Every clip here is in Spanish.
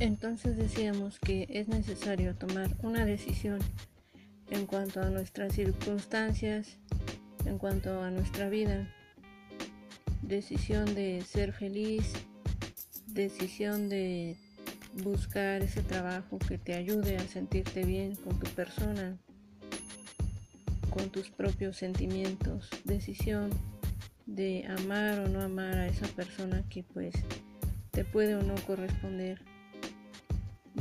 Entonces decíamos que es necesario tomar una decisión en cuanto a nuestras circunstancias, en cuanto a nuestra vida, decisión de ser feliz, decisión de buscar ese trabajo que te ayude a sentirte bien con tu persona, con tus propios sentimientos, decisión de amar o no amar a esa persona que pues te puede o no corresponder,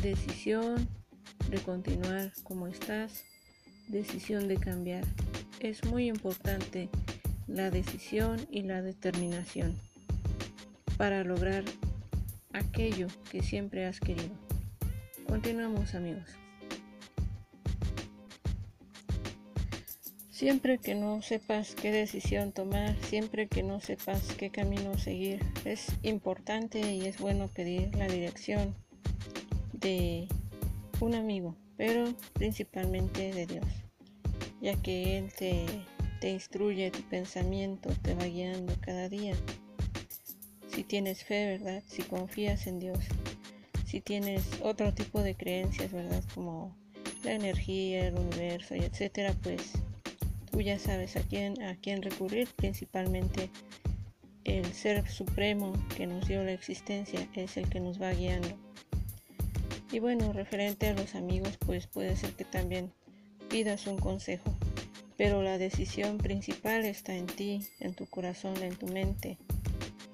decisión de continuar como estás, decisión de cambiar. Es muy importante la decisión y la determinación para lograr aquello que siempre has querido. Continuamos amigos. Siempre que no sepas qué decisión tomar, siempre que no sepas qué camino seguir, es importante y es bueno pedir la dirección de un amigo, pero principalmente de Dios, ya que Él te, te instruye tu pensamiento, te va guiando cada día si tienes fe, ¿verdad? Si confías en Dios, si tienes otro tipo de creencias, ¿verdad? Como la energía, el universo, y etcétera, pues tú ya sabes a quién, a quién recurrir, principalmente el ser supremo que nos dio la existencia es el que nos va guiando. Y bueno, referente a los amigos, pues puede ser que también pidas un consejo, pero la decisión principal está en ti, en tu corazón, en tu mente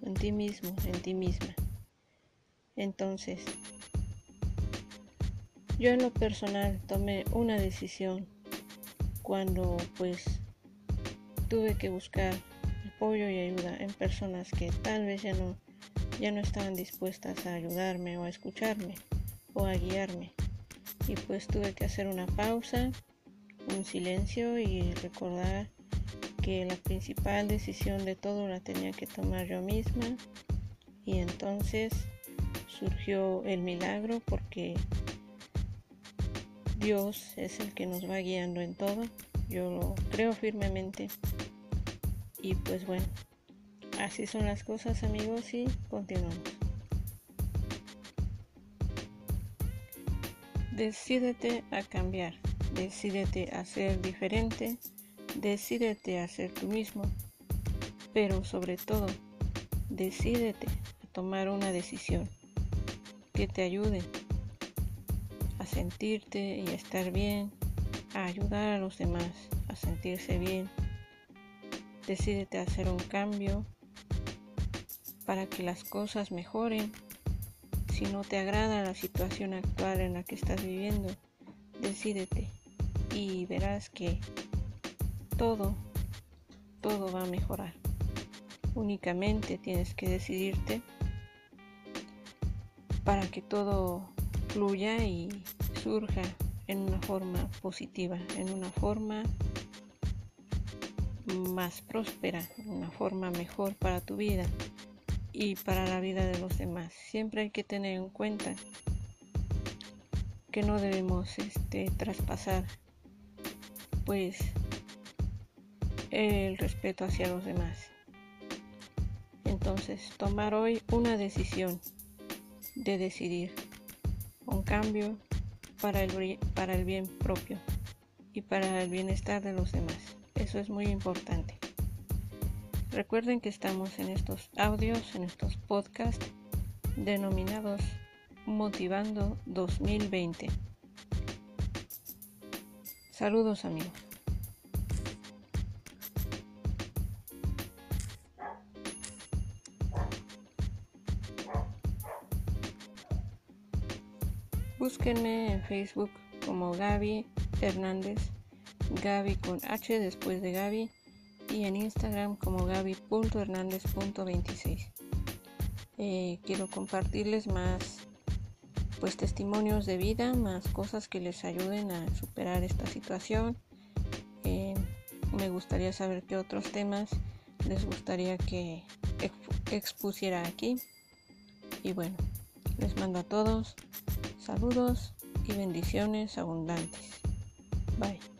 en ti mismo, en ti misma. Entonces, yo en lo personal tomé una decisión cuando pues tuve que buscar apoyo y ayuda en personas que tal vez ya no ya no estaban dispuestas a ayudarme o a escucharme o a guiarme. Y pues tuve que hacer una pausa un silencio y recordar que la principal decisión de todo la tenía que tomar yo misma. Y entonces surgió el milagro porque Dios es el que nos va guiando en todo, yo lo creo firmemente. Y pues bueno, así son las cosas amigos y continuamos. Decídete a cambiar, decídete a ser diferente Decídete a ser tú mismo, pero sobre todo, decídete a tomar una decisión que te ayude a sentirte y a estar bien, a ayudar a los demás a sentirse bien. Decídete a hacer un cambio para que las cosas mejoren. Si no te agrada la situación actual en la que estás viviendo, decídete y verás que todo, todo va a mejorar. Únicamente tienes que decidirte para que todo fluya y surja en una forma positiva, en una forma más próspera, una forma mejor para tu vida y para la vida de los demás. Siempre hay que tener en cuenta que no debemos este, traspasar pues el respeto hacia los demás. Entonces, tomar hoy una decisión de decidir un cambio para el, para el bien propio y para el bienestar de los demás. Eso es muy importante. Recuerden que estamos en estos audios, en estos podcasts denominados Motivando 2020. Saludos amigos. Búsquenme en Facebook como Gaby Hernández, Gaby con H después de Gaby, y en Instagram como gaby.hernández.26. Eh, quiero compartirles más pues testimonios de vida, más cosas que les ayuden a superar esta situación. Eh, me gustaría saber qué otros temas les gustaría que expusiera aquí. Y bueno, les mando a todos Saludos y bendiciones abundantes. Bye.